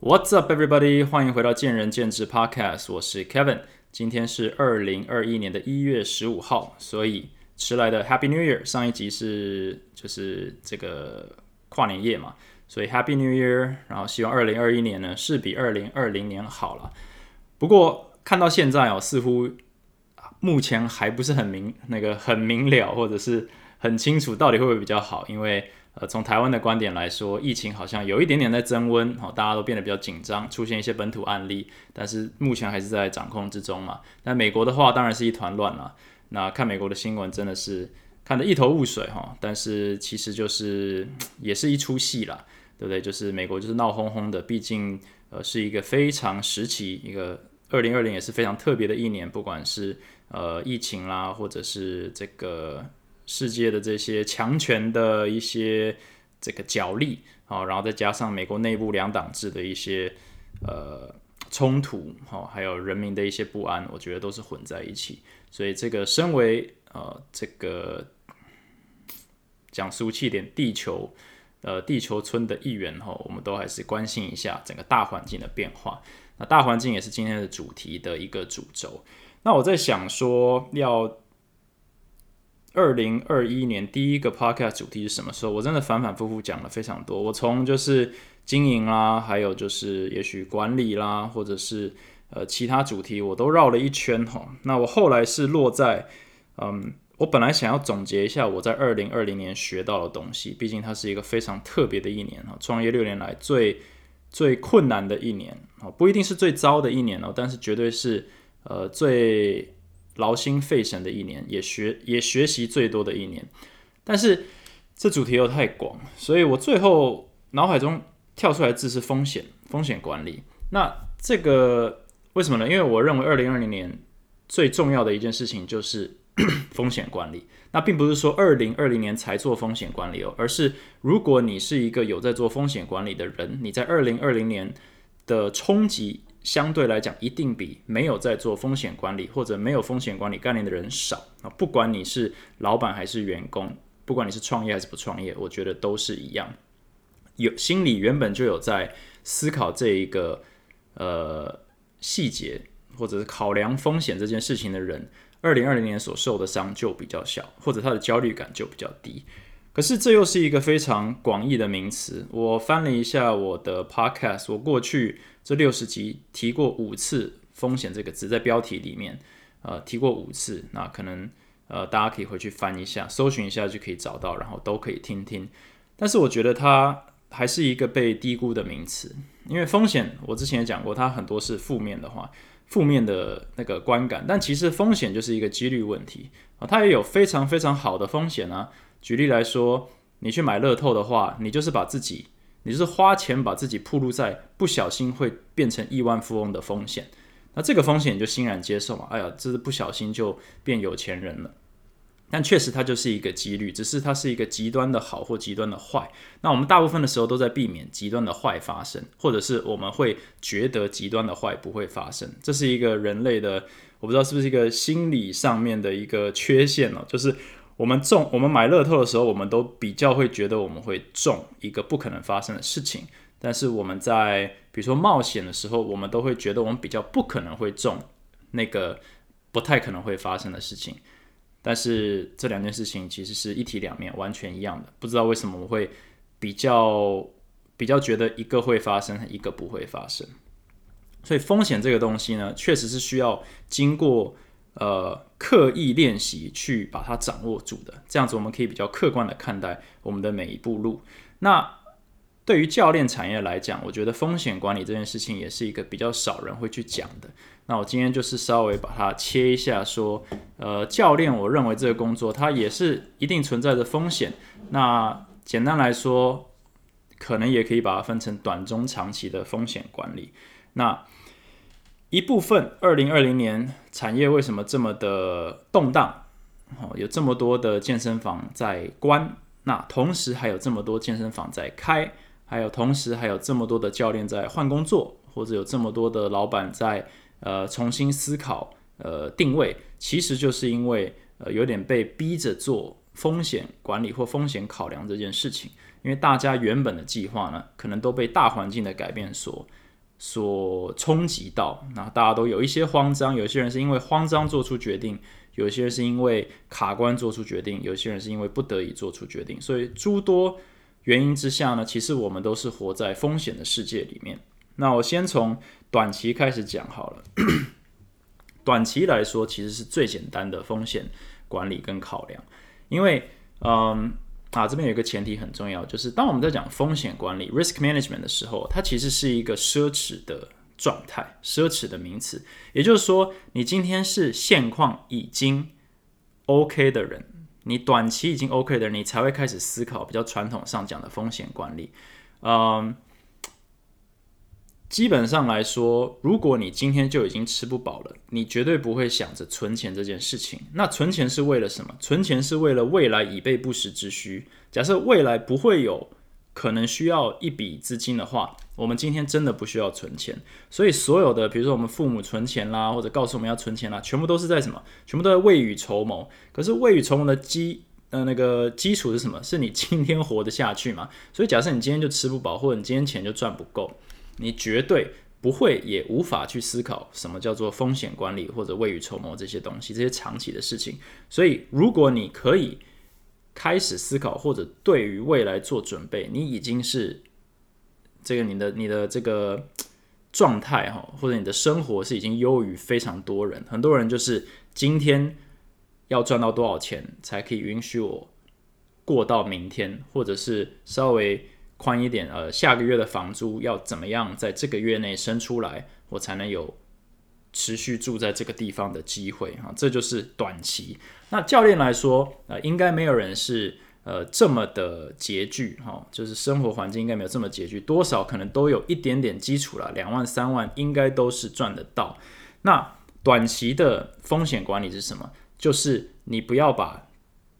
What's up, everybody？欢迎回到见仁见智 Podcast，我是 Kevin。今天是二零二一年的一月十五号，所以迟来的 Happy New Year。上一集是就是这个跨年夜嘛，所以 Happy New Year。然后希望二零二一年呢是比二零二零年好了。不过看到现在哦，似乎目前还不是很明那个很明了，或者是很清楚到底会不会比较好，因为。呃，从台湾的观点来说，疫情好像有一点点在增温，好，大家都变得比较紧张，出现一些本土案例，但是目前还是在掌控之中嘛。那美国的话，当然是一团乱了。那看美国的新闻，真的是看得一头雾水哈。但是其实就是 也是一出戏啦，对不对？就是美国就是闹哄哄的，毕竟呃是一个非常时期，一个二零二零也是非常特别的一年，不管是呃疫情啦，或者是这个。世界的这些强权的一些这个角力啊，然后再加上美国内部两党制的一些呃冲突，哈，还有人民的一些不安，我觉得都是混在一起。所以这个身为呃这个讲俗气点，地球呃地球村的一员哈，我们都还是关心一下整个大环境的变化。那大环境也是今天的主题的一个主轴。那我在想说要。二零二一年第一个 podcast 主题是什么时候？我真的反反复复讲了非常多。我从就是经营啦，还有就是也许管理啦，或者是呃其他主题，我都绕了一圈哈。那我后来是落在，嗯，我本来想要总结一下我在二零二零年学到的东西，毕竟它是一个非常特别的一年哈，创业六年来最最困难的一年啊，不一定是最糟的一年哦，但是绝对是呃最。劳心费神的一年，也学也学习最多的一年，但是这主题又太广，所以我最后脑海中跳出来的字是风险，风险管理。那这个为什么呢？因为我认为二零二零年最重要的一件事情就是 风险管理。那并不是说二零二零年才做风险管理哦，而是如果你是一个有在做风险管理的人，你在二零二零年的冲击。相对来讲，一定比没有在做风险管理或者没有风险管理概念的人少啊。不管你是老板还是员工，不管你是创业还是不创业，我觉得都是一样。有心里原本就有在思考这一个呃细节，或者是考量风险这件事情的人，二零二零年所受的伤就比较小，或者他的焦虑感就比较低。可是这又是一个非常广义的名词。我翻了一下我的 podcast，我过去这六十集提过五次“风险”这个字，在标题里面，呃，提过五次。那可能呃，大家可以回去翻一下，搜寻一下就可以找到，然后都可以听听。但是我觉得它还是一个被低估的名词，因为风险我之前也讲过，它很多是负面的话，负面的那个观感。但其实风险就是一个几率问题啊，它也有非常非常好的风险啊。举例来说，你去买乐透的话，你就是把自己，你是花钱把自己暴露在不小心会变成亿万富翁的风险。那这个风险你就欣然接受嘛？哎呀，这是不小心就变有钱人了。但确实它就是一个几率，只是它是一个极端的好或极端的坏。那我们大部分的时候都在避免极端的坏发生，或者是我们会觉得极端的坏不会发生。这是一个人类的，我不知道是不是一个心理上面的一个缺陷哦，就是。我们中，我们买乐透的时候，我们都比较会觉得我们会中一个不可能发生的事情。但是我们在比如说冒险的时候，我们都会觉得我们比较不可能会中那个不太可能会发生的事情。但是这两件事情其实是一体两面，完全一样的。不知道为什么我会比较比较觉得一个会发生，一个不会发生。所以风险这个东西呢，确实是需要经过。呃，刻意练习去把它掌握住的，这样子我们可以比较客观的看待我们的每一步路。那对于教练产业来讲，我觉得风险管理这件事情也是一个比较少人会去讲的。那我今天就是稍微把它切一下，说，呃，教练，我认为这个工作它也是一定存在着风险。那简单来说，可能也可以把它分成短、中、长期的风险管理。那一部分，二零二零年产业为什么这么的动荡？哦，有这么多的健身房在关，那同时还有这么多健身房在开，还有同时还有这么多的教练在换工作，或者有这么多的老板在呃重新思考呃定位，其实就是因为呃有点被逼着做风险管理或风险考量这件事情，因为大家原本的计划呢，可能都被大环境的改变所所冲击到，那大家都有一些慌张，有些人是因为慌张做出决定，有些人是因为卡关做出决定，有些人是因为不得已做出决定，所以诸多原因之下呢，其实我们都是活在风险的世界里面。那我先从短期开始讲好了，短期来说其实是最简单的风险管理跟考量，因为嗯。啊，这边有一个前提很重要，就是当我们在讲风险管理 （risk management） 的时候，它其实是一个奢侈的状态，奢侈的名词。也就是说，你今天是现况已经 OK 的人，你短期已经 OK 的人，你才会开始思考比较传统上讲的风险管理。嗯。基本上来说，如果你今天就已经吃不饱了，你绝对不会想着存钱这件事情。那存钱是为了什么？存钱是为了未来以备不时之需。假设未来不会有可能需要一笔资金的话，我们今天真的不需要存钱。所以所有的，比如说我们父母存钱啦，或者告诉我们要存钱啦，全部都是在什么？全部都在未雨绸缪。可是未雨绸缪的基呃那个基础是什么？是你今天活得下去嘛？所以假设你今天就吃不饱，或者你今天钱就赚不够。你绝对不会，也无法去思考什么叫做风险管理或者未雨绸缪这些东西，这些长期的事情。所以，如果你可以开始思考或者对于未来做准备，你已经是这个你的你的这个状态哈，或者你的生活是已经优于非常多人。很多人就是今天要赚到多少钱才可以允许我过到明天，或者是稍微。宽一点，呃，下个月的房租要怎么样在这个月内生出来，我才能有持续住在这个地方的机会哈，这就是短期。那教练来说，呃，应该没有人是呃这么的拮据哈，就是生活环境应该没有这么拮据，多少可能都有一点点基础了，两万三万应该都是赚得到。那短期的风险管理是什么？就是你不要把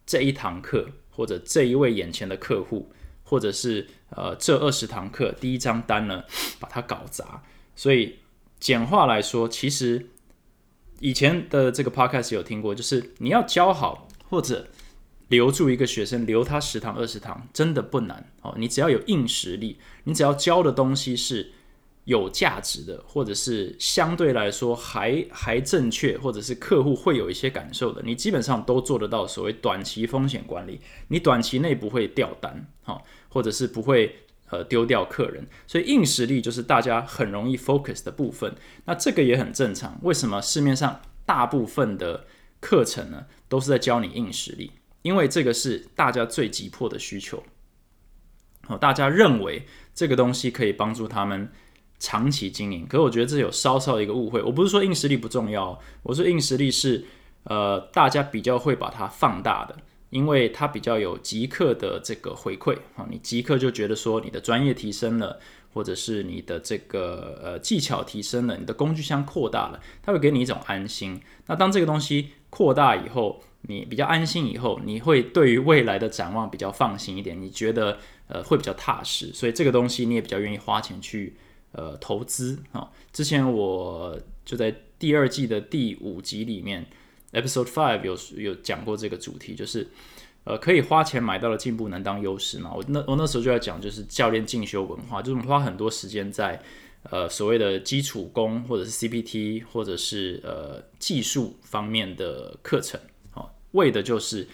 这一堂课或者这一位眼前的客户。或者是呃，这二十堂课第一张单呢，把它搞砸。所以简化来说，其实以前的这个 podcast 有听过，就是你要教好或者留住一个学生，留他十堂二十堂，真的不难哦。你只要有硬实力，你只要教的东西是。有价值的，或者是相对来说还还正确，或者是客户会有一些感受的，你基本上都做得到。所谓短期风险管理，你短期内不会掉单，哈，或者是不会呃丢掉客人。所以硬实力就是大家很容易 focus 的部分。那这个也很正常。为什么市面上大部分的课程呢，都是在教你硬实力？因为这个是大家最急迫的需求。好，大家认为这个东西可以帮助他们。长期经营，可是我觉得这有稍稍的一个误会。我不是说硬实力不重要，我说硬实力是呃大家比较会把它放大的，因为它比较有即刻的这个回馈啊，你即刻就觉得说你的专业提升了，或者是你的这个呃技巧提升了，你的工具箱扩大了，它会给你一种安心。那当这个东西扩大以后，你比较安心以后，你会对于未来的展望比较放心一点，你觉得呃会比较踏实，所以这个东西你也比较愿意花钱去。呃，投资啊，之前我就在第二季的第五集里面，Episode Five 有有讲过这个主题，就是呃，可以花钱买到的进步能当优势吗？我那我那时候就在讲，就是教练进修文化，就是我们花很多时间在呃所谓的基础功，或者是 CPT，或者是呃技术方面的课程，好，为的就是。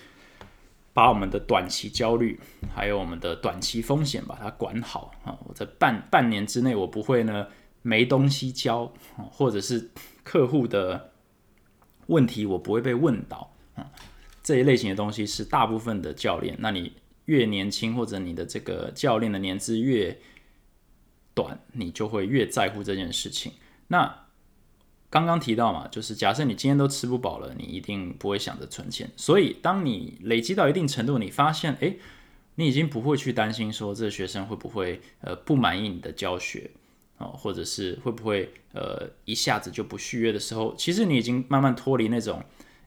把我们的短期焦虑，还有我们的短期风险，把它管好啊！我在半半年之内，我不会呢没东西教，或者是客户的问题我不会被问到啊。这一类型的东西是大部分的教练。那你越年轻，或者你的这个教练的年资越短，你就会越在乎这件事情。那刚刚提到嘛，就是假设你今天都吃不饱了，你一定不会想着存钱。所以，当你累积到一定程度，你发现，诶，你已经不会去担心说这个学生会不会呃不满意你的教学哦，或者是会不会呃一下子就不续约的时候，其实你已经慢慢脱离那种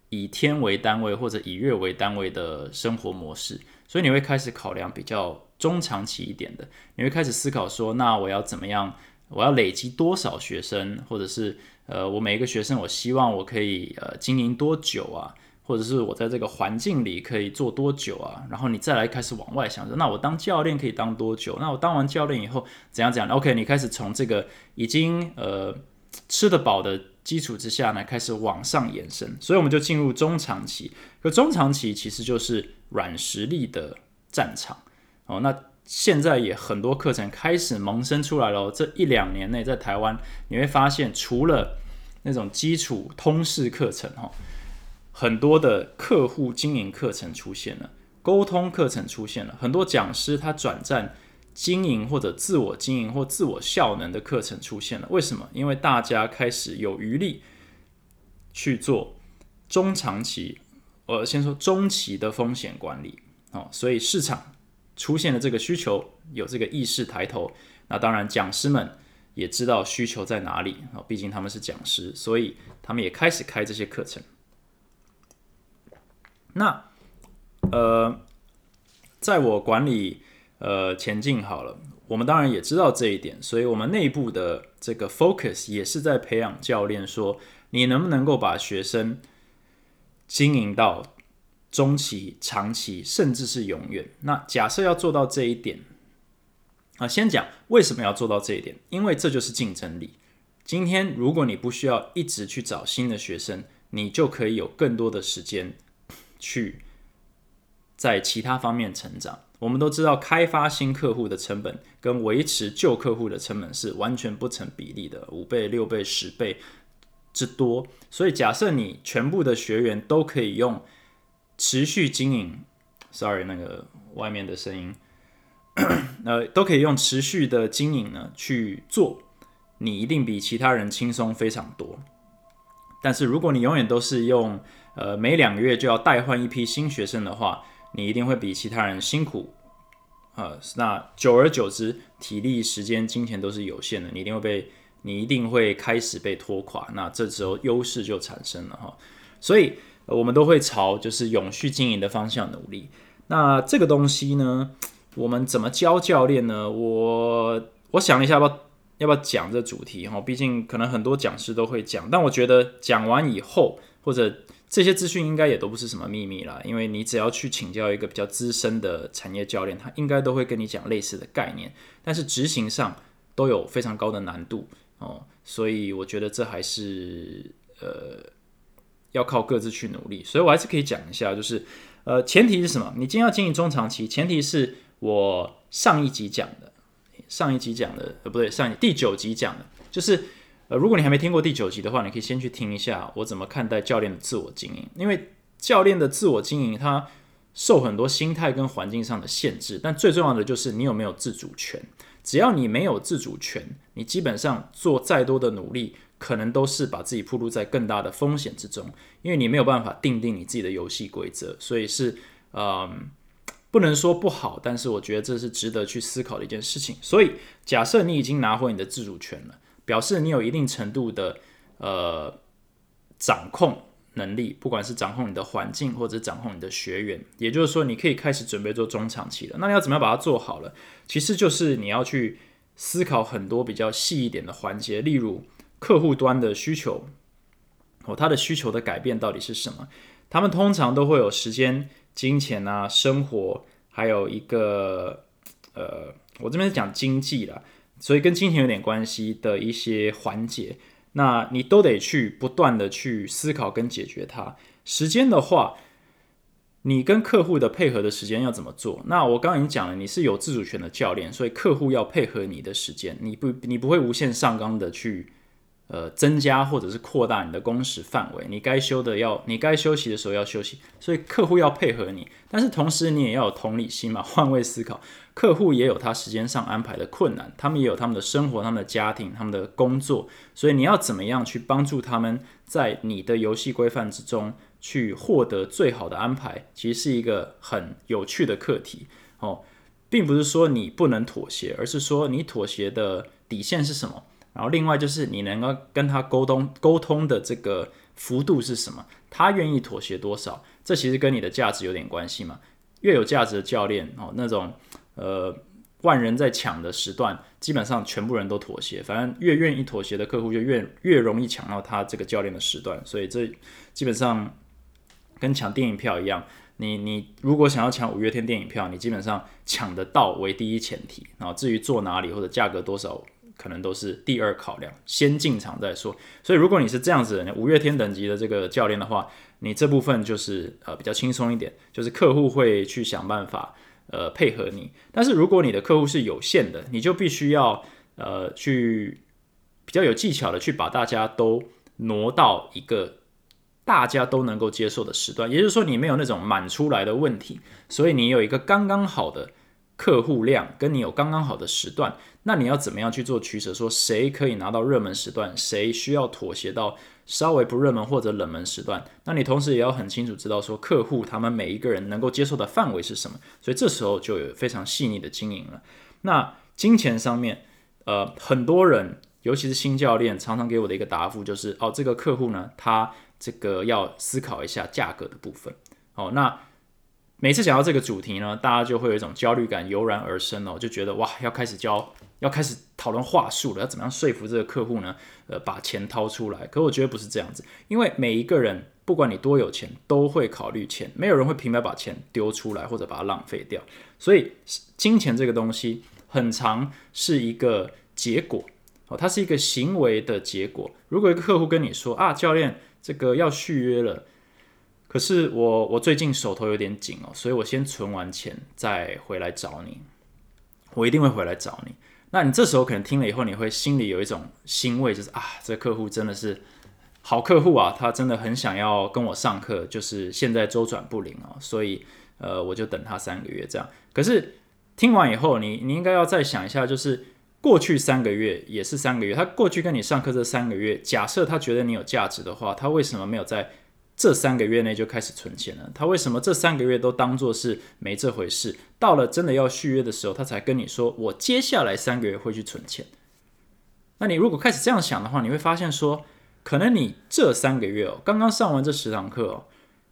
以天为单位或者以月为单位的生活模式，所以你会开始考量比较中长期一点的，你会开始思考说，那我要怎么样？我要累积多少学生，或者是呃，我每一个学生，我希望我可以呃经营多久啊？或者是我在这个环境里可以做多久啊？然后你再来开始往外想着，那我当教练可以当多久？那我当完教练以后怎样怎样？OK，你开始从这个已经呃吃得饱的基础之下呢，开始往上延伸，所以我们就进入中长期。可中长期其实就是软实力的战场哦。那现在也很多课程开始萌生出来了。这一两年内，在台湾你会发现，除了那种基础通识课程哈。很多的客户经营课程出现了，沟通课程出现了，很多讲师他转战经营或者自我经营或自我效能的课程出现了。为什么？因为大家开始有余力去做中长期，呃，先说中期的风险管理哦，所以市场出现了这个需求，有这个意识抬头。那当然，讲师们也知道需求在哪里啊，毕竟他们是讲师，所以他们也开始开这些课程。那，呃，在我管理呃前进好了，我们当然也知道这一点，所以我们内部的这个 focus 也是在培养教练，说你能不能够把学生经营到中期、长期，甚至是永远。那假设要做到这一点，啊，先讲为什么要做到这一点，因为这就是竞争力。今天如果你不需要一直去找新的学生，你就可以有更多的时间。去在其他方面成长。我们都知道，开发新客户的成本跟维持旧客户的成本是完全不成比例的，五倍、六倍、十倍之多。所以，假设你全部的学员都可以用持续经营，sorry，那个外面的声音，呃，都可以用持续的经营呢去做，你一定比其他人轻松非常多。但是，如果你永远都是用呃，每两个月就要代换一批新学生的话，你一定会比其他人辛苦，呃，那久而久之，体力、时间、金钱都是有限的，你一定会被，你一定会开始被拖垮，那这时候优势就产生了哈。所以，我们都会朝就是永续经营的方向努力。那这个东西呢，我们怎么教教练呢？我我想一下，要不要要不要讲这主题哈？毕竟可能很多讲师都会讲，但我觉得讲完以后或者这些资讯应该也都不是什么秘密啦，因为你只要去请教一个比较资深的产业教练，他应该都会跟你讲类似的概念，但是执行上都有非常高的难度哦，所以我觉得这还是呃要靠各自去努力，所以我还是可以讲一下，就是呃前提是什么？你今天要经营中长期，前提是我上一集讲的，上一集讲的呃不对，上第九集讲的，就是。呃，如果你还没听过第九集的话，你可以先去听一下我怎么看待教练的自我经营。因为教练的自我经营，它受很多心态跟环境上的限制，但最重要的就是你有没有自主权。只要你没有自主权，你基本上做再多的努力，可能都是把自己暴露在更大的风险之中，因为你没有办法定定你自己的游戏规则。所以是，嗯，不能说不好，但是我觉得这是值得去思考的一件事情。所以，假设你已经拿回你的自主权了。表示你有一定程度的呃掌控能力，不管是掌控你的环境或者掌控你的学员，也就是说你可以开始准备做中长期了。那你要怎么样把它做好了？其实就是你要去思考很多比较细一点的环节，例如客户端的需求哦，他的需求的改变到底是什么？他们通常都会有时间、金钱啊、生活，还有一个呃，我这边是讲经济了。所以跟金钱有点关系的一些环节，那你都得去不断的去思考跟解决它。时间的话，你跟客户的配合的时间要怎么做？那我刚刚已经讲了，你是有自主权的教练，所以客户要配合你的时间，你不你不会无限上纲的去。呃，增加或者是扩大你的工时范围，你该休的要，你该休息的时候要休息，所以客户要配合你，但是同时你也要有同理心嘛，换位思考，客户也有他时间上安排的困难，他们也有他们的生活、他们的家庭、他们的工作，所以你要怎么样去帮助他们在你的游戏规范之中去获得最好的安排，其实是一个很有趣的课题哦，并不是说你不能妥协，而是说你妥协的底线是什么。然后另外就是你能够跟他沟通沟通的这个幅度是什么？他愿意妥协多少？这其实跟你的价值有点关系嘛。越有价值的教练哦，那种呃万人在抢的时段，基本上全部人都妥协。反正越愿意妥协的客户，就越越容易抢到他这个教练的时段。所以这基本上。跟抢电影票一样。你你如果想要抢五月天电影票，你基本上抢得到为第一前提，然后至于坐哪里或者价格多少，可能都是第二考量，先进场再说。所以如果你是这样子的五月天等级的这个教练的话，你这部分就是呃比较轻松一点，就是客户会去想办法呃配合你。但是如果你的客户是有限的，你就必须要呃去比较有技巧的去把大家都挪到一个。大家都能够接受的时段，也就是说，你没有那种满出来的问题，所以你有一个刚刚好的客户量，跟你有刚刚好的时段，那你要怎么样去做取舍？说谁可以拿到热门时段，谁需要妥协到稍微不热门或者冷门时段？那你同时也要很清楚知道说客户他们每一个人能够接受的范围是什么，所以这时候就有非常细腻的经营了。那金钱上面，呃，很多人，尤其是新教练，常常给我的一个答复就是：哦，这个客户呢，他。这个要思考一下价格的部分哦。那每次讲到这个主题呢，大家就会有一种焦虑感油然而生哦，就觉得哇，要开始教，要开始讨论话术了，要怎么样说服这个客户呢？呃，把钱掏出来。可我觉得不是这样子，因为每一个人不管你多有钱，都会考虑钱，没有人会平白把钱丢出来或者把它浪费掉。所以金钱这个东西，很长是一个结果哦，它是一个行为的结果。如果一个客户跟你说啊，教练。这个要续约了，可是我我最近手头有点紧哦，所以我先存完钱再回来找你。我一定会回来找你。那你这时候可能听了以后，你会心里有一种欣慰，就是啊，这客户真的是好客户啊，他真的很想要跟我上课，就是现在周转不灵哦，所以呃，我就等他三个月这样。可是听完以后，你你应该要再想一下，就是。过去三个月也是三个月，他过去跟你上课这三个月，假设他觉得你有价值的话，他为什么没有在这三个月内就开始存钱了？他为什么这三个月都当做是没这回事？到了真的要续约的时候，他才跟你说我接下来三个月会去存钱。那你如果开始这样想的话，你会发现说，可能你这三个月哦，刚刚上完这十堂课哦，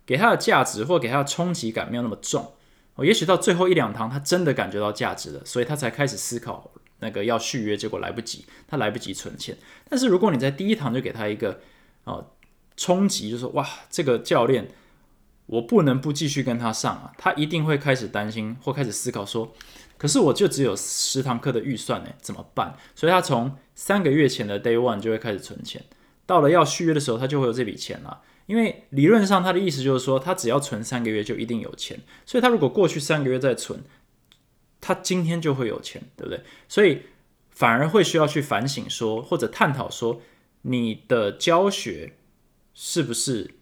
给他的价值或给他的冲击感没有那么重哦，也许到最后一两堂他真的感觉到价值了，所以他才开始思考。那个要续约，结果来不及，他来不及存钱。但是如果你在第一堂就给他一个哦冲击，就说哇，这个教练我不能不继续跟他上啊，他一定会开始担心或开始思考说，可是我就只有十堂课的预算呢，怎么办？所以他从三个月前的 day one 就会开始存钱，到了要续约的时候，他就会有这笔钱了。因为理论上他的意思就是说，他只要存三个月就一定有钱，所以他如果过去三个月再存。他今天就会有钱，对不对？所以反而会需要去反省说，或者探讨说，你的教学是不是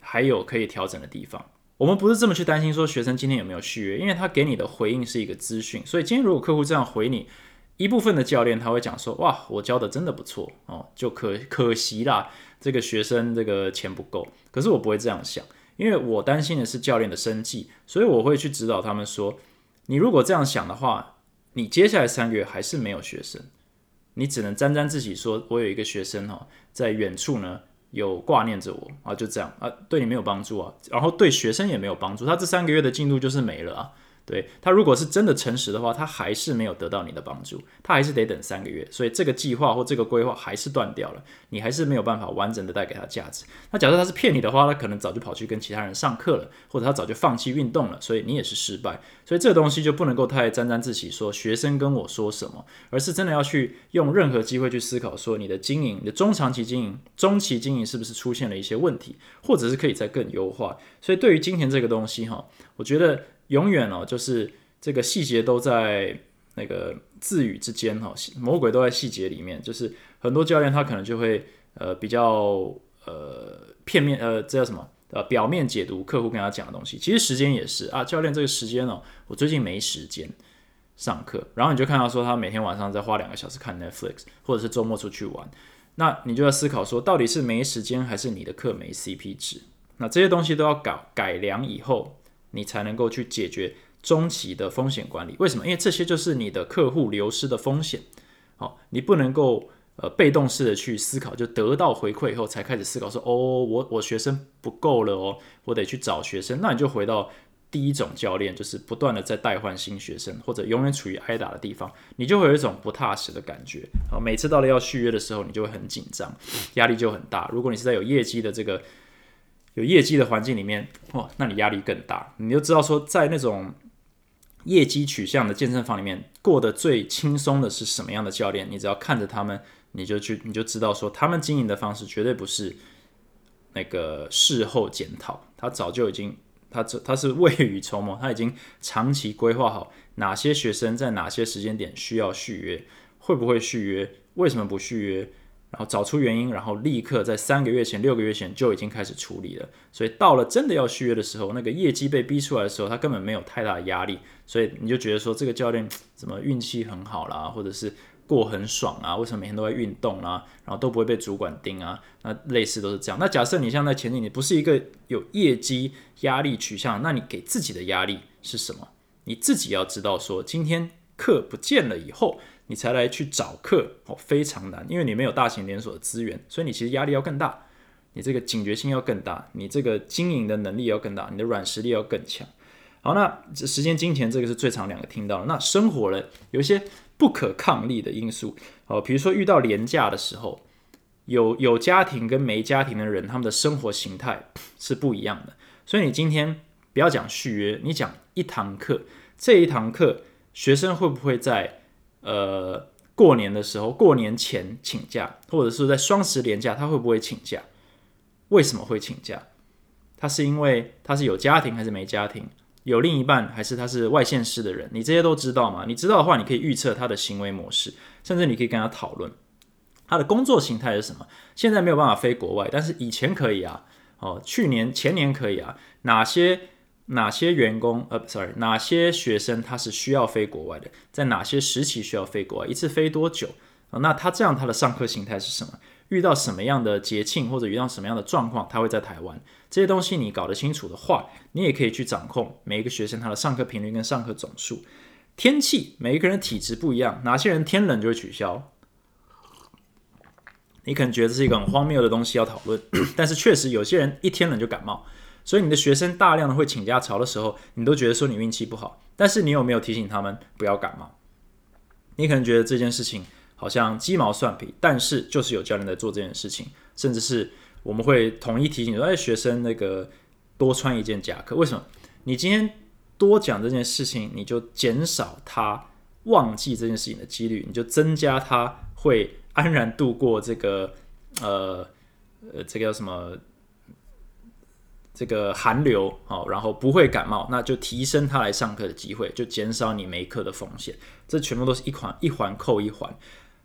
还有可以调整的地方？我们不是这么去担心说学生今天有没有续约，因为他给你的回应是一个资讯。所以今天如果客户这样回你，一部分的教练他会讲说，哇，我教的真的不错哦，就可可惜啦，这个学生这个钱不够。可是我不会这样想，因为我担心的是教练的生计，所以我会去指导他们说。你如果这样想的话，你接下来三个月还是没有学生，你只能沾沾自喜说，我有一个学生哈，在远处呢有挂念着我啊，就这样啊，对你没有帮助啊，然后对学生也没有帮助，他这三个月的进度就是没了啊。对他如果是真的诚实的话，他还是没有得到你的帮助，他还是得等三个月，所以这个计划或这个规划还是断掉了，你还是没有办法完整的带给他价值。那假设他是骗你的话，他可能早就跑去跟其他人上课了，或者他早就放弃运动了，所以你也是失败。所以这个东西就不能够太沾沾自喜，说学生跟我说什么，而是真的要去用任何机会去思考，说你的经营、你的中长期经营、中期经营是不是出现了一些问题，或者是可以再更优化。所以对于金钱这个东西哈，我觉得。永远哦，就是这个细节都在那个字语之间哈，魔鬼都在细节里面。就是很多教练他可能就会呃比较呃片面呃这叫什么呃表面解读客户跟他讲的东西。其实时间也是啊，教练这个时间哦，我最近没时间上课。然后你就看到说他每天晚上在花两个小时看 Netflix，或者是周末出去玩。那你就要思考说，到底是没时间还是你的课没 CP 值？那这些东西都要改改良以后。你才能够去解决中期的风险管理。为什么？因为这些就是你的客户流失的风险。好，你不能够呃被动式的去思考，就得到回馈以后才开始思考说，哦，我我学生不够了哦，我得去找学生。那你就回到第一种教练，就是不断的在代换新学生，或者永远处于挨打的地方，你就会有一种不踏实的感觉。好，每次到了要续约的时候，你就会很紧张，压力就很大。如果你是在有业绩的这个。有业绩的环境里面，哇，那你压力更大。你就知道说，在那种业绩取向的健身房里面，过得最轻松的是什么样的教练？你只要看着他们，你就去，你就知道说，他们经营的方式绝对不是那个事后检讨，他早就已经，他这他是未雨绸缪，他已经长期规划好哪些学生在哪些时间点需要续约，会不会续约，为什么不续约？然后找出原因，然后立刻在三个月前、六个月前就已经开始处理了。所以到了真的要续约的时候，那个业绩被逼出来的时候，他根本没有太大的压力。所以你就觉得说，这个教练怎么运气很好啦，或者是过很爽啊？为什么每天都在运动啊？然后都不会被主管盯啊？那类似都是这样。那假设你像在前景，你不是一个有业绩压力取向，那你给自己的压力是什么？你自己要知道说，今天课不见了以后。你才来去找课哦，非常难，因为你没有大型连锁的资源，所以你其实压力要更大，你这个警觉性要更大，你这个经营的能力要更大，你的软实力要更强。好，那时间、金钱这个是最常两个听到的。那生活呢，有一些不可抗力的因素哦，比如说遇到廉价的时候，有有家庭跟没家庭的人，他们的生活形态是不一样的。所以你今天不要讲续约，你讲一堂课，这一堂课学生会不会在？呃，过年的时候，过年前请假，或者是在双十连假，他会不会请假？为什么会请假？他是因为他是有家庭还是没家庭？有另一半还是他是外县市的人？你这些都知道吗？你知道的话，你可以预测他的行为模式，甚至你可以跟他讨论他的工作形态是什么。现在没有办法飞国外，但是以前可以啊。哦，去年前年可以啊。哪些？哪些员工？呃，sorry，哪些学生他是需要飞国外的？在哪些时期需要飞国外？一次飞多久？啊，那他这样他的上课形态是什么？遇到什么样的节庆或者遇到什么样的状况，他会在台湾？这些东西你搞得清楚的话，你也可以去掌控每一个学生他的上课频率跟上课总数。天气，每一个人体质不一样，哪些人天冷就会取消？你可能觉得这是一个很荒谬的东西要讨论，但是确实有些人一天冷就感冒。所以你的学生大量的会请假潮的时候，你都觉得说你运气不好，但是你有没有提醒他们不要感冒？你可能觉得这件事情好像鸡毛蒜皮，但是就是有教练在做这件事情，甚至是我们会统一提醒说，哎，学生那个多穿一件夹克，为什么？你今天多讲这件事情，你就减少他忘记这件事情的几率，你就增加他会安然度过这个呃呃这个叫什么？这个寒流哦，然后不会感冒，那就提升他来上课的机会，就减少你没课的风险。这全部都是一环一环扣一环。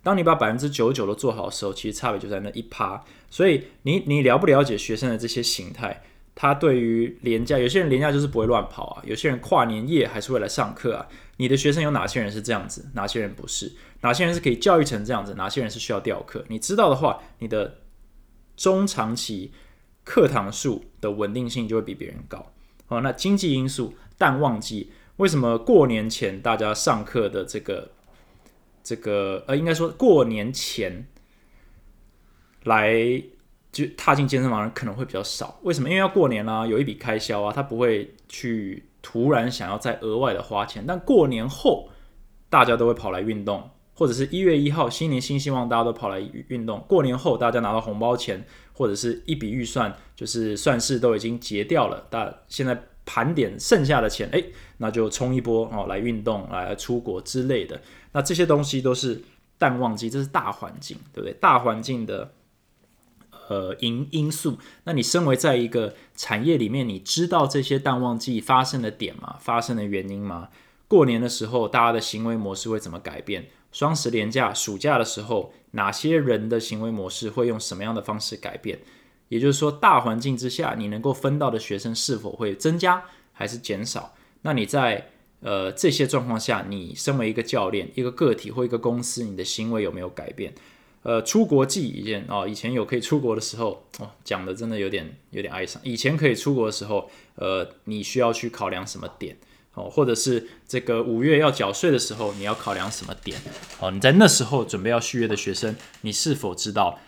当你把百分之九十九都做好的时候，其实差别就在那一趴。所以你你了不了解学生的这些形态？他对于廉价，有些人廉价就是不会乱跑啊，有些人跨年夜还是会来上课啊。你的学生有哪些人是这样子？哪些人不是？哪些人是可以教育成这样子？哪些人是需要调课？你知道的话，你的中长期。课堂数的稳定性就会比别人高。好，那经济因素淡旺季，为什么过年前大家上课的这个这个呃，应该说过年前来就踏进健身房的人可能会比较少？为什么？因为要过年啦，有一笔开销啊，他不会去突然想要再额外的花钱。但过年后，大家都会跑来运动。或者是一月一号新年新希望，大家都跑来运动。过年后大家拿到红包钱，或者是一笔预算，就是算是都已经结掉了。但现在盘点剩下的钱，哎，那就冲一波哦，来运动，来出国之类的。那这些东西都是淡旺季，这是大环境，对不对？大环境的呃因因素。那你身为在一个产业里面，你知道这些淡旺季发生的点吗？发生的原因吗？过年的时候，大家的行为模式会怎么改变？双十连假、暑假的时候，哪些人的行为模式会用什么样的方式改变？也就是说，大环境之下，你能够分到的学生是否会增加还是减少？那你在呃这些状况下，你身为一个教练、一个个体或一个公司，你的行为有没有改变？呃，出国记一件哦，以前有可以出国的时候哦，讲的真的有点有点哀伤。以前可以出国的时候，呃，你需要去考量什么点？哦，或者是这个五月要缴税的时候，你要考量什么点？哦，你在那时候准备要续约的学生，你是否知道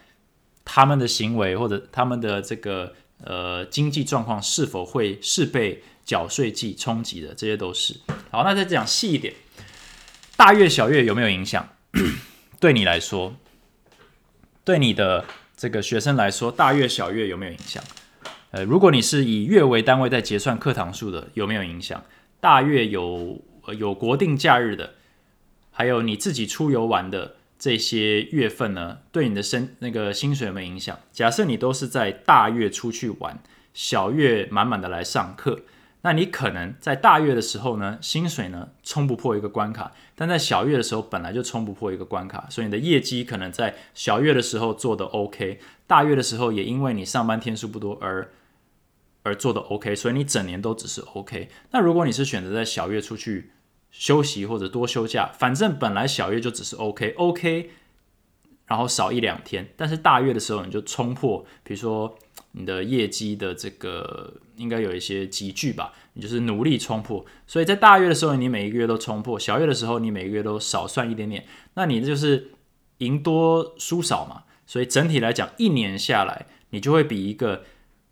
他们的行为或者他们的这个呃经济状况是否会是被缴税季冲击的？这些都是。好，那再讲细一点，大月小月有没有影响？对你来说，对你的这个学生来说，大月小月有没有影响？呃，如果你是以月为单位在结算课堂数的，有没有影响？大月有有国定假日的，还有你自己出游玩的这些月份呢，对你的薪那个薪水有没有影响？假设你都是在大月出去玩，小月满满的来上课。那你可能在大月的时候呢，薪水呢冲不破一个关卡，但在小月的时候本来就冲不破一个关卡，所以你的业绩可能在小月的时候做的 OK，大月的时候也因为你上班天数不多而而做的 OK，所以你整年都只是 OK。那如果你是选择在小月出去休息或者多休假，反正本来小月就只是 OK，OK，然后少一两天，但是大月的时候你就冲破，比如说。你的业绩的这个应该有一些集聚吧，你就是努力冲破。所以在大月的时候，你每一个月都冲破；小月的时候，你每个月都少算一点点。那你就是赢多输少嘛。所以整体来讲，一年下来，你就会比一个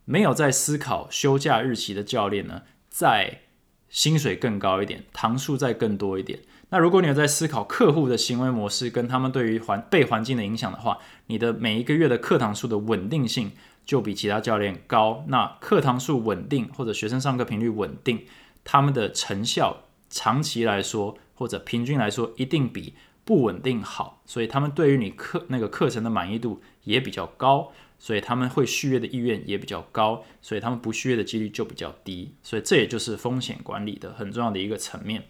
没有在思考休假日期的教练呢，在薪水更高一点，堂数再更多一点。那如果你有在思考客户的行为模式跟他们对于环被环境的影响的话，你的每一个月的课堂数的稳定性。就比其他教练高。那课堂数稳定，或者学生上课频率稳定，他们的成效长期来说，或者平均来说，一定比不稳定好。所以他们对于你课那个课程的满意度也比较高，所以他们会续约的意愿也比较高，所以他们不续约的几率就比较低。所以这也就是风险管理的很重要的一个层面。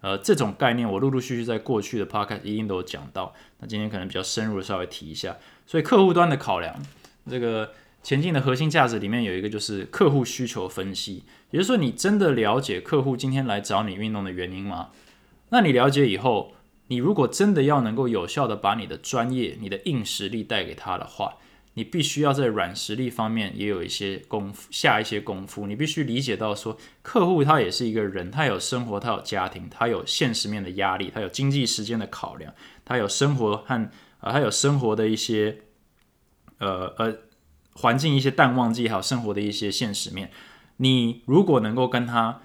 呃，这种概念我陆陆续续在过去的 podcast 一定都有讲到。那今天可能比较深入的稍微提一下。所以客户端的考量，这个。前进的核心价值里面有一个就是客户需求分析，也就是说，你真的了解客户今天来找你运动的原因吗？那你了解以后，你如果真的要能够有效的把你的专业、你的硬实力带给他的话，你必须要在软实力方面也有一些功夫，下一些功夫。你必须理解到说，客户他也是一个人，他有生活，他有家庭，他有现实面的压力，他有经济时间的考量，他有生活和呃，他有生活的一些呃呃。环境一些淡旺季，还有生活的一些现实面，你如果能够跟他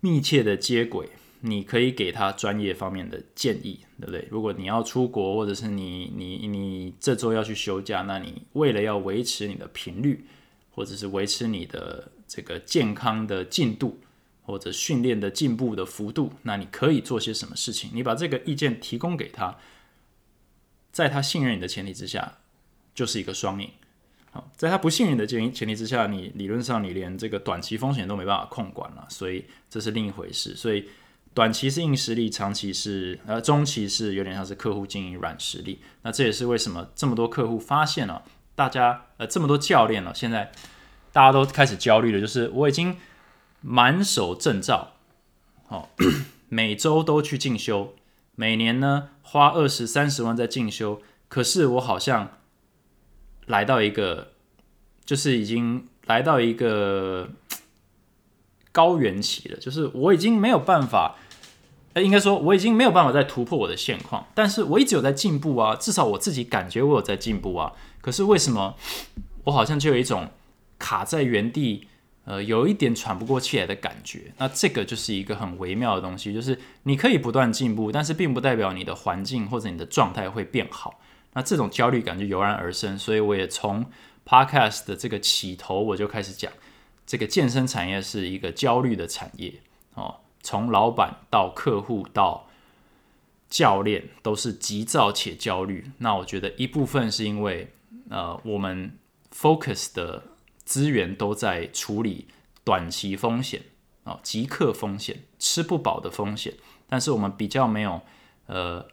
密切的接轨，你可以给他专业方面的建议，对不对？如果你要出国，或者是你你你这周要去休假，那你为了要维持你的频率，或者是维持你的这个健康的进度，或者训练的进步的幅度，那你可以做些什么事情？你把这个意见提供给他，在他信任你的前提之下，就是一个双赢。好，在他不信任的建议前提之下，你理论上你连这个短期风险都没办法控管了，所以这是另一回事。所以短期是硬实力，长期是呃中期是有点像是客户经营软实力。那这也是为什么这么多客户发现了，大家呃这么多教练了，现在大家都开始焦虑了，就是我已经满手证照，好，每周都去进修，每年呢花二十三十万在进修，可是我好像。来到一个，就是已经来到一个高原期了，就是我已经没有办法，哎，应该说我已经没有办法再突破我的现况，但是我一直有在进步啊，至少我自己感觉我有在进步啊。可是为什么我好像就有一种卡在原地，呃，有一点喘不过气来的感觉？那这个就是一个很微妙的东西，就是你可以不断进步，但是并不代表你的环境或者你的状态会变好。那这种焦虑感就油然而生，所以我也从 podcast 的这个起头我就开始讲，这个健身产业是一个焦虑的产业哦。从老板到客户到教练都是急躁且焦虑。那我觉得一部分是因为呃我们 focus 的资源都在处理短期风险啊，即刻风险、吃不饱的风险，但是我们比较没有呃。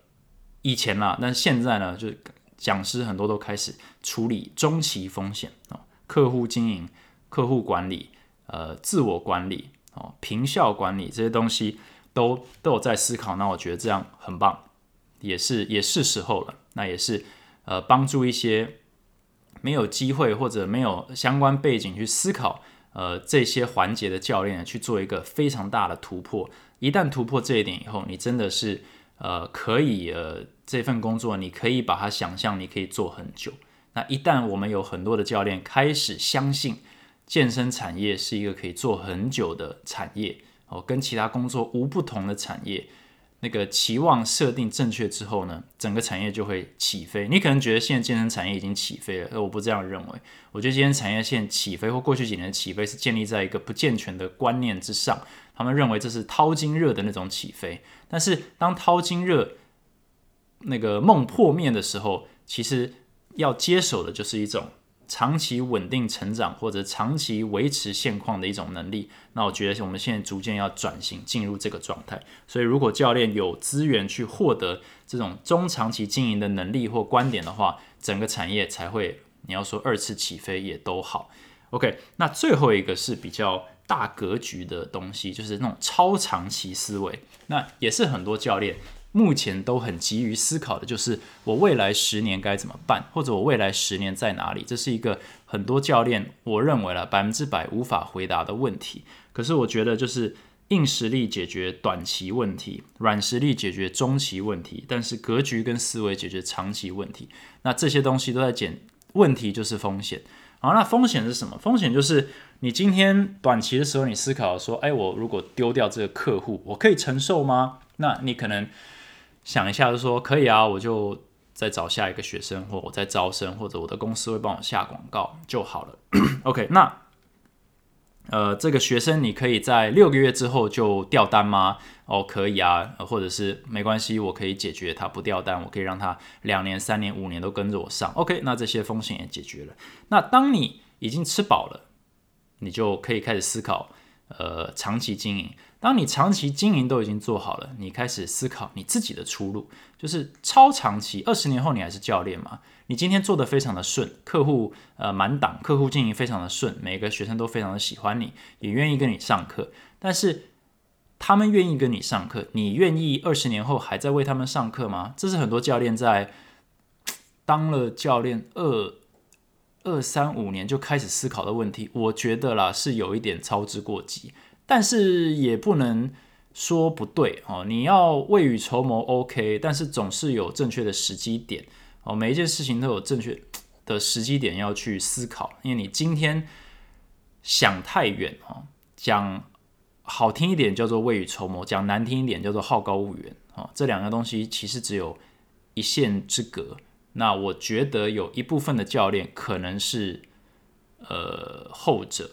以前啦，但是现在呢，就是讲师很多都开始处理中期风险啊，客户经营、客户管理、呃，自我管理哦，平效管理这些东西都都有在思考。那我觉得这样很棒，也是也是时候了。那也是呃，帮助一些没有机会或者没有相关背景去思考呃这些环节的教练去做一个非常大的突破。一旦突破这一点以后，你真的是呃可以呃。这份工作，你可以把它想象，你可以做很久。那一旦我们有很多的教练开始相信健身产业是一个可以做很久的产业，哦，跟其他工作无不同的产业，那个期望设定正确之后呢，整个产业就会起飞。你可能觉得现在健身产业已经起飞了，而我不这样认为。我觉得今天产业线起飞或过去几年的起飞是建立在一个不健全的观念之上，他们认为这是淘金热的那种起飞。但是当淘金热那个梦破灭的时候，其实要接手的就是一种。长期稳定成长或者长期维持现况的一种能力，那我觉得我们现在逐渐要转型进入这个状态。所以，如果教练有资源去获得这种中长期经营的能力或观点的话，整个产业才会你要说二次起飞也都好。OK，那最后一个是比较大格局的东西，就是那种超长期思维，那也是很多教练。目前都很急于思考的就是我未来十年该怎么办，或者我未来十年在哪里？这是一个很多教练我认为了百分之百无法回答的问题。可是我觉得就是硬实力解决短期问题，软实力解决中期问题，但是格局跟思维解决长期问题。那这些东西都在减问题，就是风险。好，那风险是什么？风险就是你今天短期的时候，你思考说，哎，我如果丢掉这个客户，我可以承受吗？那你可能。想一下，就说可以啊，我就再找下一个学生，或我再招生，或者我的公司会帮我下广告就好了。OK，那呃，这个学生你可以在六个月之后就掉单吗？哦，可以啊，或者是没关系，我可以解决他不掉单，我可以让他两年、三年、五年都跟着我上。OK，那这些风险也解决了。那当你已经吃饱了，你就可以开始思考，呃，长期经营。当你长期经营都已经做好了，你开始思考你自己的出路，就是超长期。二十年后你还是教练嘛？你今天做的非常的顺，客户呃满档，客户经营非常的顺，每个学生都非常的喜欢你，也愿意跟你上课。但是他们愿意跟你上课，你愿意二十年后还在为他们上课吗？这是很多教练在当了教练二二三五年就开始思考的问题。我觉得啦，是有一点操之过急。但是也不能说不对哦，你要未雨绸缪，OK，但是总是有正确的时机点哦，每一件事情都有正确 的时机点要去思考，因为你今天想太远哦，讲好听一点叫做未雨绸缪，讲难听一点叫做好高骛远哦，这两个东西其实只有一线之隔。那我觉得有一部分的教练可能是呃后者，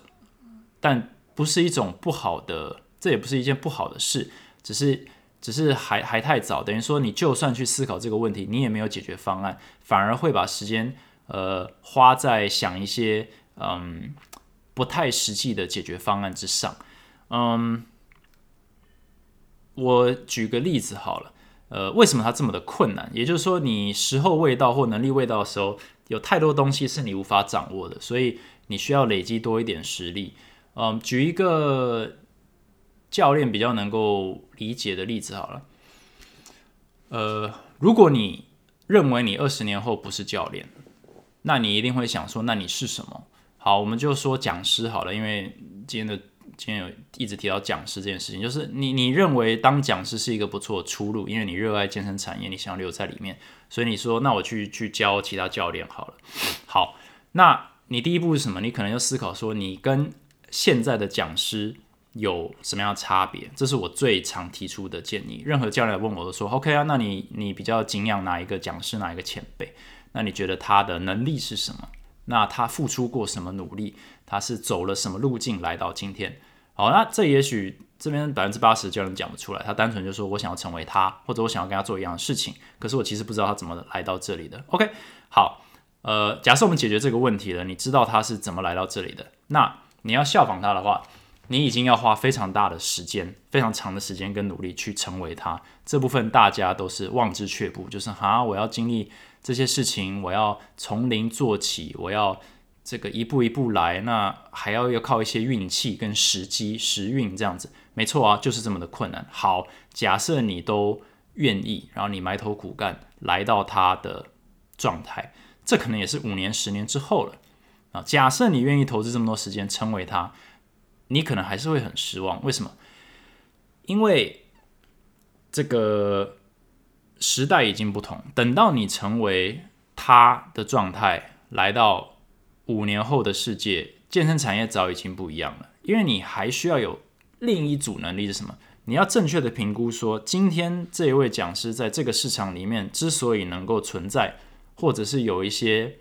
但。不是一种不好的，这也不是一件不好的事，只是只是还还太早。等于说，你就算去思考这个问题，你也没有解决方案，反而会把时间呃花在想一些嗯不太实际的解决方案之上。嗯，我举个例子好了，呃，为什么它这么的困难？也就是说，你时候未到或能力未到的时候，有太多东西是你无法掌握的，所以你需要累积多一点实力。嗯，举一个教练比较能够理解的例子好了。呃，如果你认为你二十年后不是教练，那你一定会想说，那你是什么？好，我们就说讲师好了，因为今天的今天有一直提到讲师这件事情，就是你你认为当讲师是一个不错的出路，因为你热爱健身产业，你想要留在里面，所以你说，那我去去教其他教练好了。好，那你第一步是什么？你可能要思考说，你跟现在的讲师有什么样的差别？这是我最常提出的建议。任何教练问我都说：“OK 啊，那你你比较敬仰哪一个讲师，哪一个前辈？那你觉得他的能力是什么？那他付出过什么努力？他是走了什么路径来到今天？好，那这也许这边百分之八十教练讲不出来，他单纯就说我想要成为他，或者我想要跟他做一样的事情。可是我其实不知道他怎么来到这里的。OK，好，呃，假设我们解决这个问题了，你知道他是怎么来到这里的？那你要效仿他的话，你已经要花非常大的时间、非常长的时间跟努力去成为他。这部分大家都是望之却步，就是哈，我要经历这些事情，我要从零做起，我要这个一步一步来，那还要要靠一些运气跟时机、时运这样子。没错啊，就是这么的困难。好，假设你都愿意，然后你埋头苦干，来到他的状态，这可能也是五年、十年之后了。啊，假设你愿意投资这么多时间成为他，你可能还是会很失望。为什么？因为这个时代已经不同。等到你成为他的状态，来到五年后的世界，健身产业早已经不一样了。因为你还需要有另一组能力是什么？你要正确的评估说，今天这一位讲师在这个市场里面之所以能够存在，或者是有一些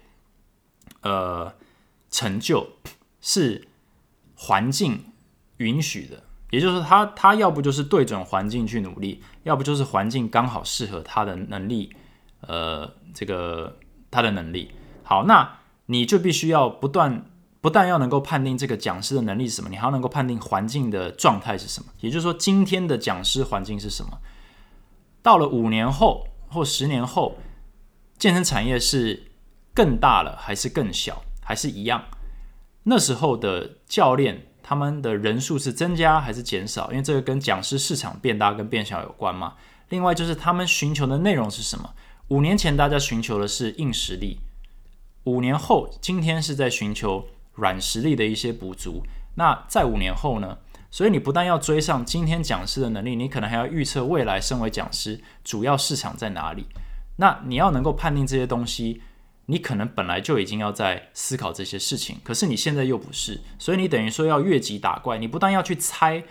呃成就，是环境允许的。也就是说，他他要不就是对准环境去努力，要不就是环境刚好适合他的能力，呃，这个他的能力。好，那你就必须要不断。不但要能够判定这个讲师的能力是什么，你还要能够判定环境的状态是什么。也就是说，今天的讲师环境是什么？到了五年后或十年后，健身产业是更大了，还是更小，还是一样？那时候的教练他们的人数是增加还是减少？因为这个跟讲师市场变大跟变小有关嘛。另外就是他们寻求的内容是什么？五年前大家寻求的是硬实力，五年后今天是在寻求。软实力的一些补足，那在五年后呢？所以你不但要追上今天讲师的能力，你可能还要预测未来身为讲师主要市场在哪里。那你要能够判定这些东西，你可能本来就已经要在思考这些事情，可是你现在又不是，所以你等于说要越级打怪，你不但要去猜。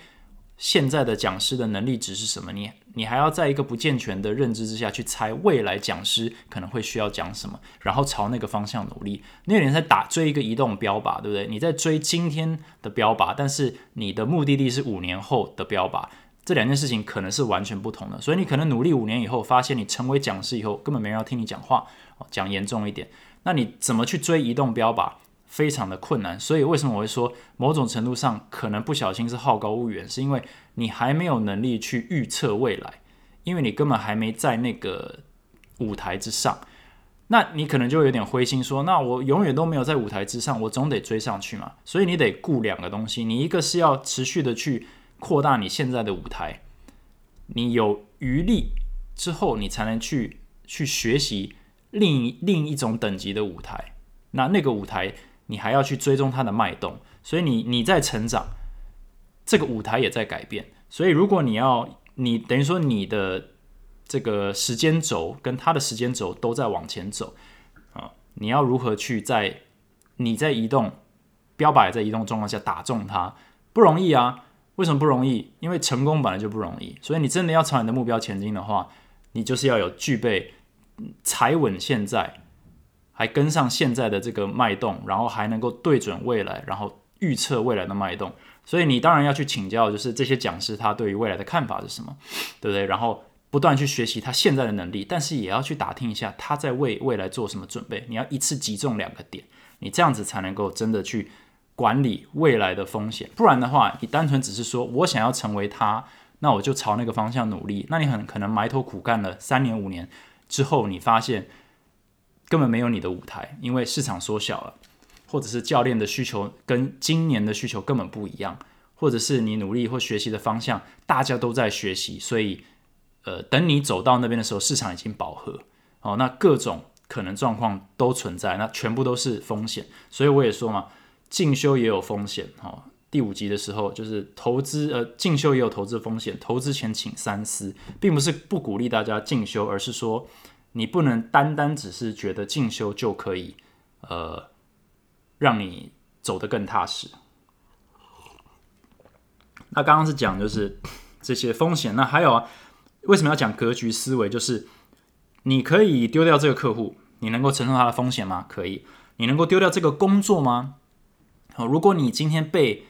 现在的讲师的能力值是什么？你你还要在一个不健全的认知之下去猜未来讲师可能会需要讲什么，然后朝那个方向努力。那有点在打追一个移动标靶，对不对？你在追今天的标靶，但是你的目的地是五年后的标靶，这两件事情可能是完全不同的。所以你可能努力五年以后，发现你成为讲师以后，根本没人要听你讲话。讲严重一点，那你怎么去追移动标靶？非常的困难，所以为什么我会说某种程度上可能不小心是好高骛远，是因为你还没有能力去预测未来，因为你根本还没在那个舞台之上，那你可能就有点灰心，说那我永远都没有在舞台之上，我总得追上去嘛。所以你得顾两个东西，你一个是要持续的去扩大你现在的舞台，你有余力之后，你才能去去学习另另一种等级的舞台，那那个舞台。你还要去追踪它的脉动，所以你你在成长，这个舞台也在改变。所以如果你要，你等于说你的这个时间轴跟它的时间轴都在往前走啊，你要如何去在你在移动标靶在移动状况下打中它，不容易啊？为什么不容易？因为成功本来就不容易。所以你真的要朝你的目标前进的话，你就是要有具备踩稳现在。还跟上现在的这个脉动，然后还能够对准未来，然后预测未来的脉动。所以你当然要去请教，就是这些讲师他对于未来的看法是什么，对不对？然后不断去学习他现在的能力，但是也要去打听一下他在为未来做什么准备。你要一次击中两个点，你这样子才能够真的去管理未来的风险。不然的话，你单纯只是说我想要成为他，那我就朝那个方向努力。那你很可能埋头苦干了三年五年之后，你发现。根本没有你的舞台，因为市场缩小了，或者是教练的需求跟今年的需求根本不一样，或者是你努力或学习的方向大家都在学习，所以呃，等你走到那边的时候，市场已经饱和哦，那各种可能状况都存在，那全部都是风险。所以我也说嘛，进修也有风险哦。第五集的时候就是投资，呃，进修也有投资风险，投资前请三思，并不是不鼓励大家进修，而是说。你不能单单只是觉得进修就可以，呃，让你走得更踏实。那刚刚是讲就是这些风险，那还有啊，为什么要讲格局思维？就是你可以丢掉这个客户，你能够承受他的风险吗？可以。你能够丢掉这个工作吗？好，如果你今天被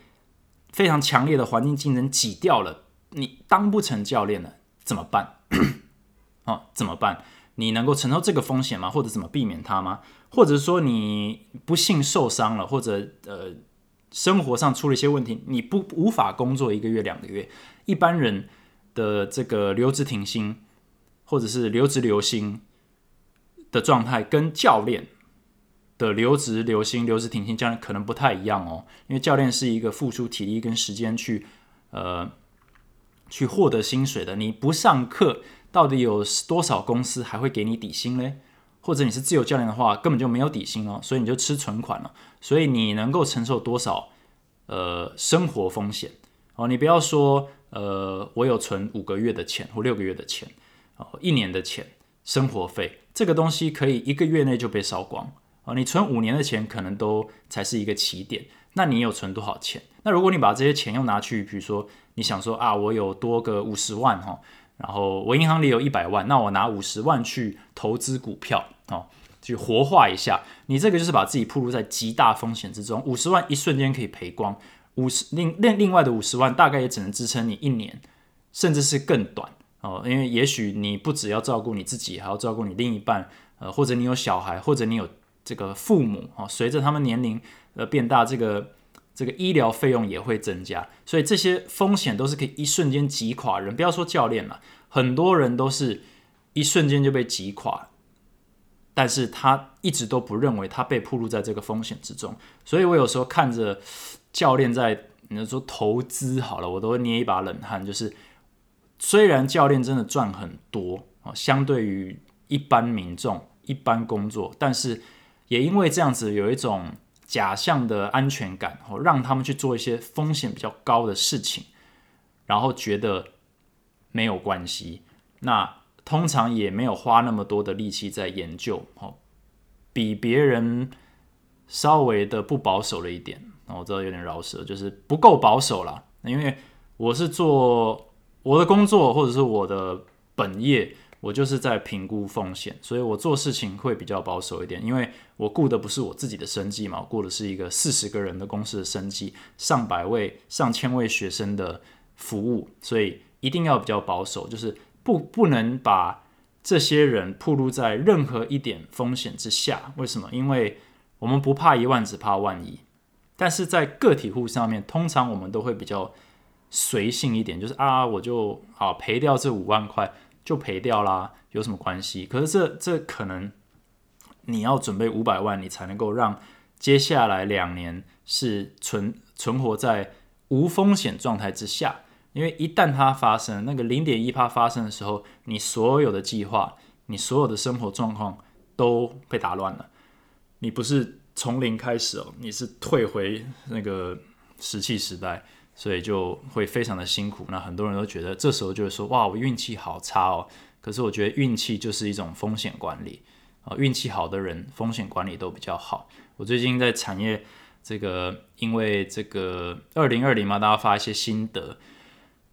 非常强烈的环境竞争挤掉了，你当不成教练了，怎么办？哦，怎么办？你能够承受这个风险吗？或者怎么避免它吗？或者说你不幸受伤了，或者呃生活上出了一些问题，你不无法工作一个月两个月。一般人的这个留职停薪，或者是留职留薪的状态，跟教练的留职留薪、留职停薪教练可能不太一样哦。因为教练是一个付出体力跟时间去呃去获得薪水的，你不上课。到底有多少公司还会给你底薪嘞？或者你是自由教练的话，根本就没有底薪哦，所以你就吃存款了。所以你能够承受多少呃生活风险哦？你不要说呃我有存五个月的钱或六个月的钱哦，一年的钱生活费这个东西可以一个月内就被烧光你存五年的钱可能都才是一个起点。那你有存多少钱？那如果你把这些钱又拿去，比如说你想说啊，我有多个五十万哈，然后我银行里有一百万，那我拿五十万去投资股票哦，去活化一下，你这个就是把自己暴露在极大风险之中。五十万一瞬间可以赔光，五十另另另外的五十万大概也只能支撑你一年，甚至是更短哦，因为也许你不只要照顾你自己，还要照顾你另一半，呃，或者你有小孩，或者你有这个父母哦，随着他们年龄呃变大，这个。这个医疗费用也会增加，所以这些风险都是可以一瞬间击垮人。不要说教练了，很多人都是一瞬间就被击垮，但是他一直都不认为他被暴露在这个风险之中。所以我有时候看着教练在你说投资好了，我都会捏一把冷汗。就是虽然教练真的赚很多啊，相对于一般民众、一般工作，但是也因为这样子有一种。假象的安全感，哦，让他们去做一些风险比较高的事情，然后觉得没有关系。那通常也没有花那么多的力气在研究，哦，比别人稍微的不保守了一点。我知道有点饶舌，就是不够保守啦。因为我是做我的工作，或者是我的本业。我就是在评估风险，所以我做事情会比较保守一点，因为我顾的不是我自己的生计嘛，顾的是一个四十个人的公司的生计，上百位、上千位学生的服务，所以一定要比较保守，就是不不能把这些人暴露在任何一点风险之下。为什么？因为我们不怕一万，只怕万一。但是在个体户上面，通常我们都会比较随性一点，就是啊，我就好赔掉这五万块。就赔掉啦，有什么关系？可是这这可能你要准备五百万，你才能够让接下来两年是存存活在无风险状态之下。因为一旦它发生，那个零点一趴发生的时候，你所有的计划，你所有的生活状况都被打乱了。你不是从零开始哦，你是退回那个石器时代。所以就会非常的辛苦。那很多人都觉得这时候就会说：“哇，我运气好差哦。”可是我觉得运气就是一种风险管理啊，运气好的人风险管理都比较好。我最近在产业这个，因为这个二零二零嘛，大家发一些心得。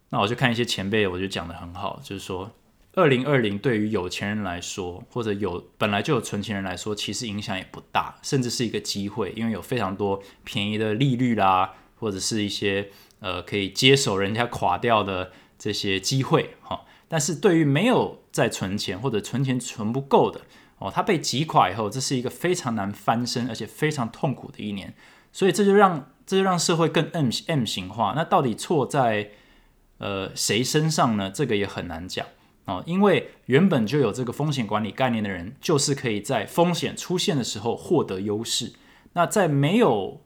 那我就看一些前辈，我就讲的很好，就是说二零二零对于有钱人来说，或者有本来就有存钱人来说，其实影响也不大，甚至是一个机会，因为有非常多便宜的利率啦，或者是一些。呃，可以接手人家垮掉的这些机会哈，但是对于没有在存钱或者存钱存不够的哦，他被挤垮以后，这是一个非常难翻身而且非常痛苦的一年，所以这就让这就让社会更 M M 型化。那到底错在呃谁身上呢？这个也很难讲哦，因为原本就有这个风险管理概念的人，就是可以在风险出现的时候获得优势。那在没有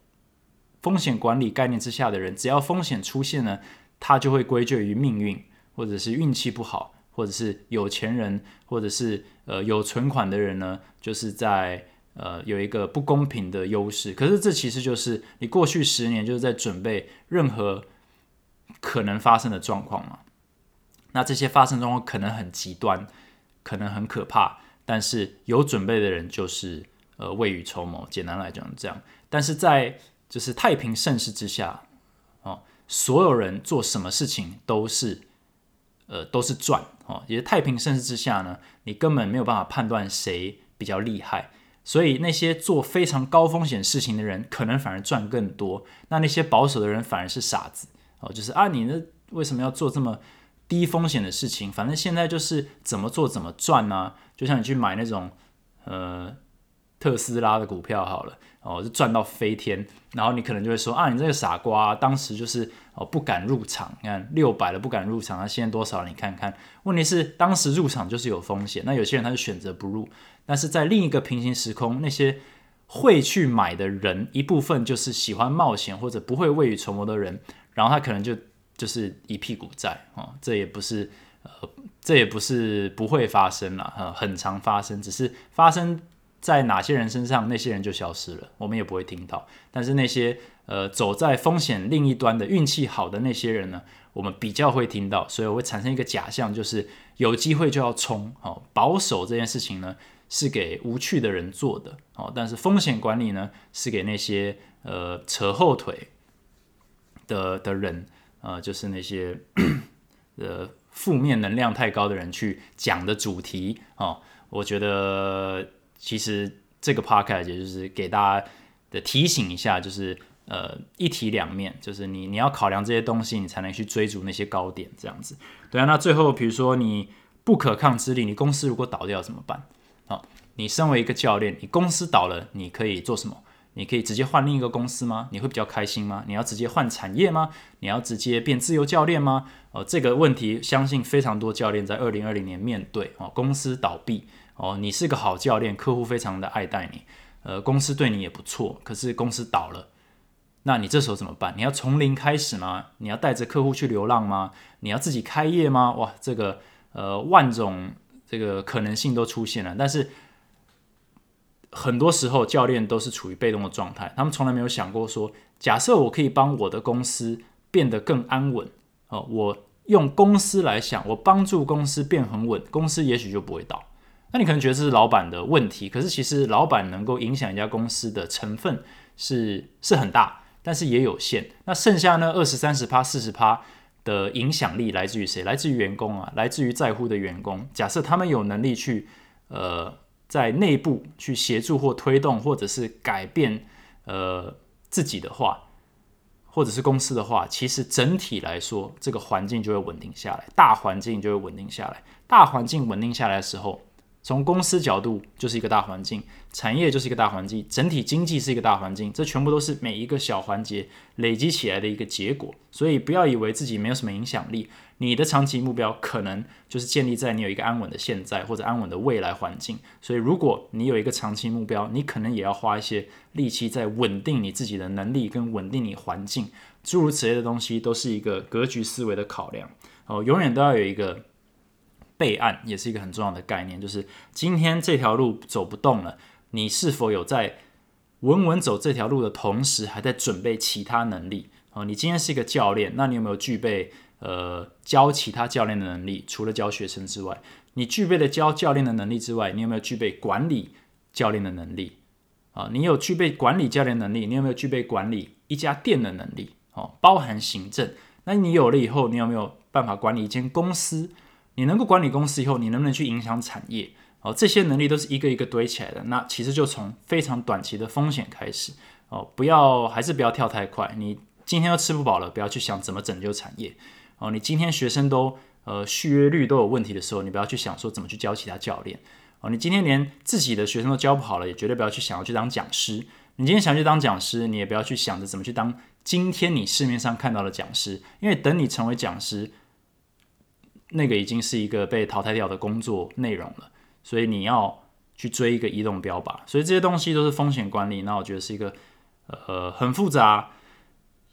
风险管理概念之下的人，只要风险出现呢，他就会归咎于命运，或者是运气不好，或者是有钱人，或者是呃有存款的人呢，就是在呃有一个不公平的优势。可是这其实就是你过去十年就是在准备任何可能发生的状况嘛。那这些发生状况可能很极端，可能很可怕，但是有准备的人就是呃未雨绸缪。简单来讲这样，但是在就是太平盛世之下，哦，所有人做什么事情都是，呃，都是赚哦。也是太平盛世之下呢，你根本没有办法判断谁比较厉害，所以那些做非常高风险事情的人，可能反而赚更多。那那些保守的人反而是傻子哦。就是啊，你呢为什么要做这么低风险的事情？反正现在就是怎么做怎么赚呢？就像你去买那种呃特斯拉的股票好了。哦，就赚到飞天，然后你可能就会说啊，你这个傻瓜，当时就是哦不敢入场，你看六百了不敢入场，那现在多少？你看看，问题是当时入场就是有风险，那有些人他就选择不入，但是在另一个平行时空，那些会去买的人，一部分就是喜欢冒险或者不会未雨绸缪的人，然后他可能就就是一屁股债哦，这也不是呃，这也不是不会发生了，呃，很常发生，只是发生。在哪些人身上，那些人就消失了，我们也不会听到。但是那些呃走在风险另一端的运气好的那些人呢，我们比较会听到，所以会产生一个假象，就是有机会就要冲。哦，保守这件事情呢，是给无趣的人做的哦，但是风险管理呢是给那些呃扯后腿的的人，呃，就是那些 呃负面能量太高的人去讲的主题哦。我觉得其实这个 podcast 也就是给大家的提醒一下，就是呃一体两面，就是你你要考量这些东西，你才能去追逐那些高点，这样子。对啊，那最后比如说你不可抗之力，你公司如果倒掉怎么办？好，你身为一个教练，你公司倒了，你可以做什么？你可以直接换另一个公司吗？你会比较开心吗？你要直接换产业吗？你要直接变自由教练吗？哦，这个问题相信非常多教练在二零二零年面对哦，公司倒闭。哦，你是个好教练，客户非常的爱戴你，呃，公司对你也不错，可是公司倒了，那你这时候怎么办？你要从零开始吗？你要带着客户去流浪吗？你要自己开业吗？哇，这个呃万种这个可能性都出现了，但是很多时候教练都是处于被动的状态，他们从来没有想过说，假设我可以帮我的公司变得更安稳，哦，我用公司来想，我帮助公司变很稳，公司也许就不会倒。那你可能觉得这是老板的问题，可是其实老板能够影响一家公司的成分是是很大，但是也有限。那剩下呢二十三十趴四十趴的影响力来自于谁？来自于员工啊，来自于在乎的员工。假设他们有能力去呃在内部去协助或推动，或者是改变呃自己的话，或者是公司的话，其实整体来说这个环境就会稳定下来，大环境就会稳定下来。大环境稳定下来的时候。从公司角度就是一个大环境，产业就是一个大环境，整体经济是一个大环境，这全部都是每一个小环节累积起来的一个结果。所以不要以为自己没有什么影响力，你的长期目标可能就是建立在你有一个安稳的现在或者安稳的未来环境。所以如果你有一个长期目标，你可能也要花一些力气在稳定你自己的能力跟稳定你环境，诸如此类的东西都是一个格局思维的考量。哦，永远都要有一个。备案也是一个很重要的概念，就是今天这条路走不动了，你是否有在稳稳走这条路的同时，还在准备其他能力？哦，你今天是一个教练，那你有没有具备呃教其他教练的能力？除了教学生之外，你具备了教教练的能力之外，你有没有具备管理教练的能力？啊，你有具备管理教练能力，你有没有具备管理一家店的能力？哦，包含行政。那你有了以后，你有没有办法管理一间公司？你能够管理公司以后，你能不能去影响产业？哦，这些能力都是一个一个堆起来的。那其实就从非常短期的风险开始哦，不要还是不要跳太快。你今天都吃不饱了，不要去想怎么拯救产业哦。你今天学生都呃续约率都有问题的时候，你不要去想说怎么去教其他教练哦。你今天连自己的学生都教不好了，也绝对不要去想要去当讲师。你今天想去当讲师，你也不要去想着怎么去当今天你市面上看到的讲师，因为等你成为讲师。那个已经是一个被淘汰掉的工作内容了，所以你要去追一个移动标靶，所以这些东西都是风险管理。那我觉得是一个呃很复杂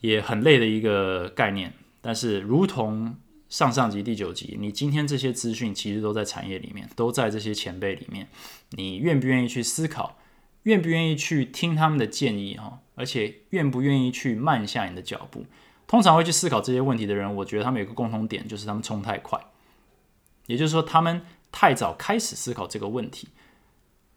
也很累的一个概念。但是如同上上集第九集，你今天这些资讯其实都在产业里面，都在这些前辈里面。你愿不愿意去思考？愿不愿意去听他们的建议？哈，而且愿不愿意去慢下你的脚步？通常会去思考这些问题的人，我觉得他们有个共同点，就是他们冲太快。也就是说，他们太早开始思考这个问题，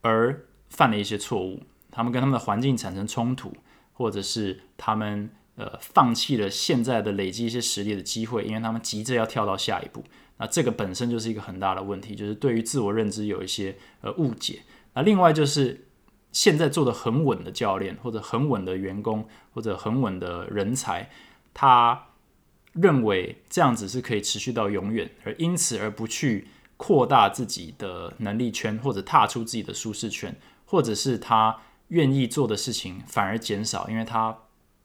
而犯了一些错误。他们跟他们的环境产生冲突，或者是他们呃放弃了现在的累积一些实力的机会，因为他们急着要跳到下一步。那这个本身就是一个很大的问题，就是对于自我认知有一些呃误解。那另外就是现在做的很稳的教练，或者很稳的员工，或者很稳的人才，他。认为这样子是可以持续到永远，而因此而不去扩大自己的能力圈，或者踏出自己的舒适圈，或者是他愿意做的事情反而减少，因为他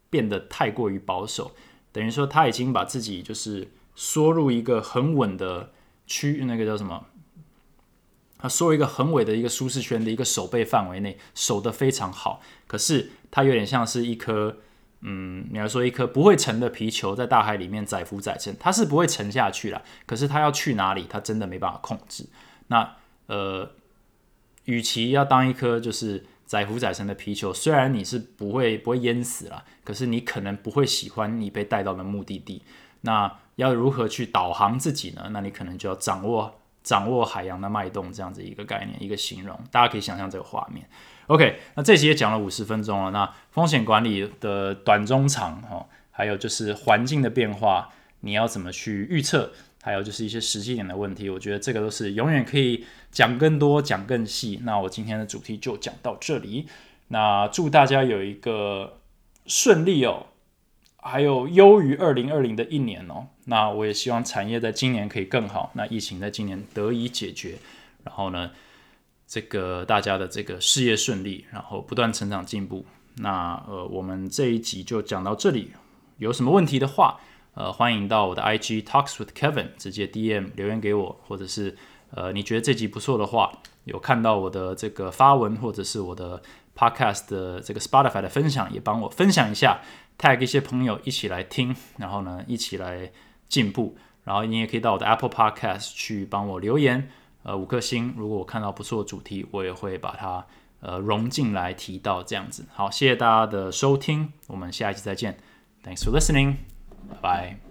变得太过于保守，等于说他已经把自己就是缩入一个很稳的区，那个叫什么？他缩入一个很稳的一个舒适圈的一个守备范围内，守得非常好，可是他有点像是一颗。嗯，你要说一颗不会沉的皮球在大海里面载浮载沉，它是不会沉下去了。可是它要去哪里，它真的没办法控制。那呃，与其要当一颗就是载浮载沉的皮球，虽然你是不会不会淹死了，可是你可能不会喜欢你被带到的目的地。那要如何去导航自己呢？那你可能就要掌握掌握海洋的脉动这样子一个概念，一个形容，大家可以想象这个画面。OK，那这期也讲了五十分钟了。那风险管理的短中长哈，还有就是环境的变化，你要怎么去预测？还有就是一些实际点的问题，我觉得这个都是永远可以讲更多、讲更细。那我今天的主题就讲到这里。那祝大家有一个顺利哦，还有优于二零二零的一年哦。那我也希望产业在今年可以更好，那疫情在今年得以解决，然后呢？这个大家的这个事业顺利，然后不断成长进步。那呃，我们这一集就讲到这里。有什么问题的话，呃，欢迎到我的 IG Talks with Kevin 直接 DM 留言给我，或者是呃，你觉得这集不错的话，有看到我的这个发文，或者是我的 Podcast 的这个 Spotify 的分享，也帮我分享一下，tag 一些朋友一起来听，然后呢，一起来进步。然后你也可以到我的 Apple Podcast 去帮我留言。呃，五颗星。如果我看到不错的主题，我也会把它呃融进来提到这样子。好，谢谢大家的收听，我们下一期再见。Thanks for listening，拜拜。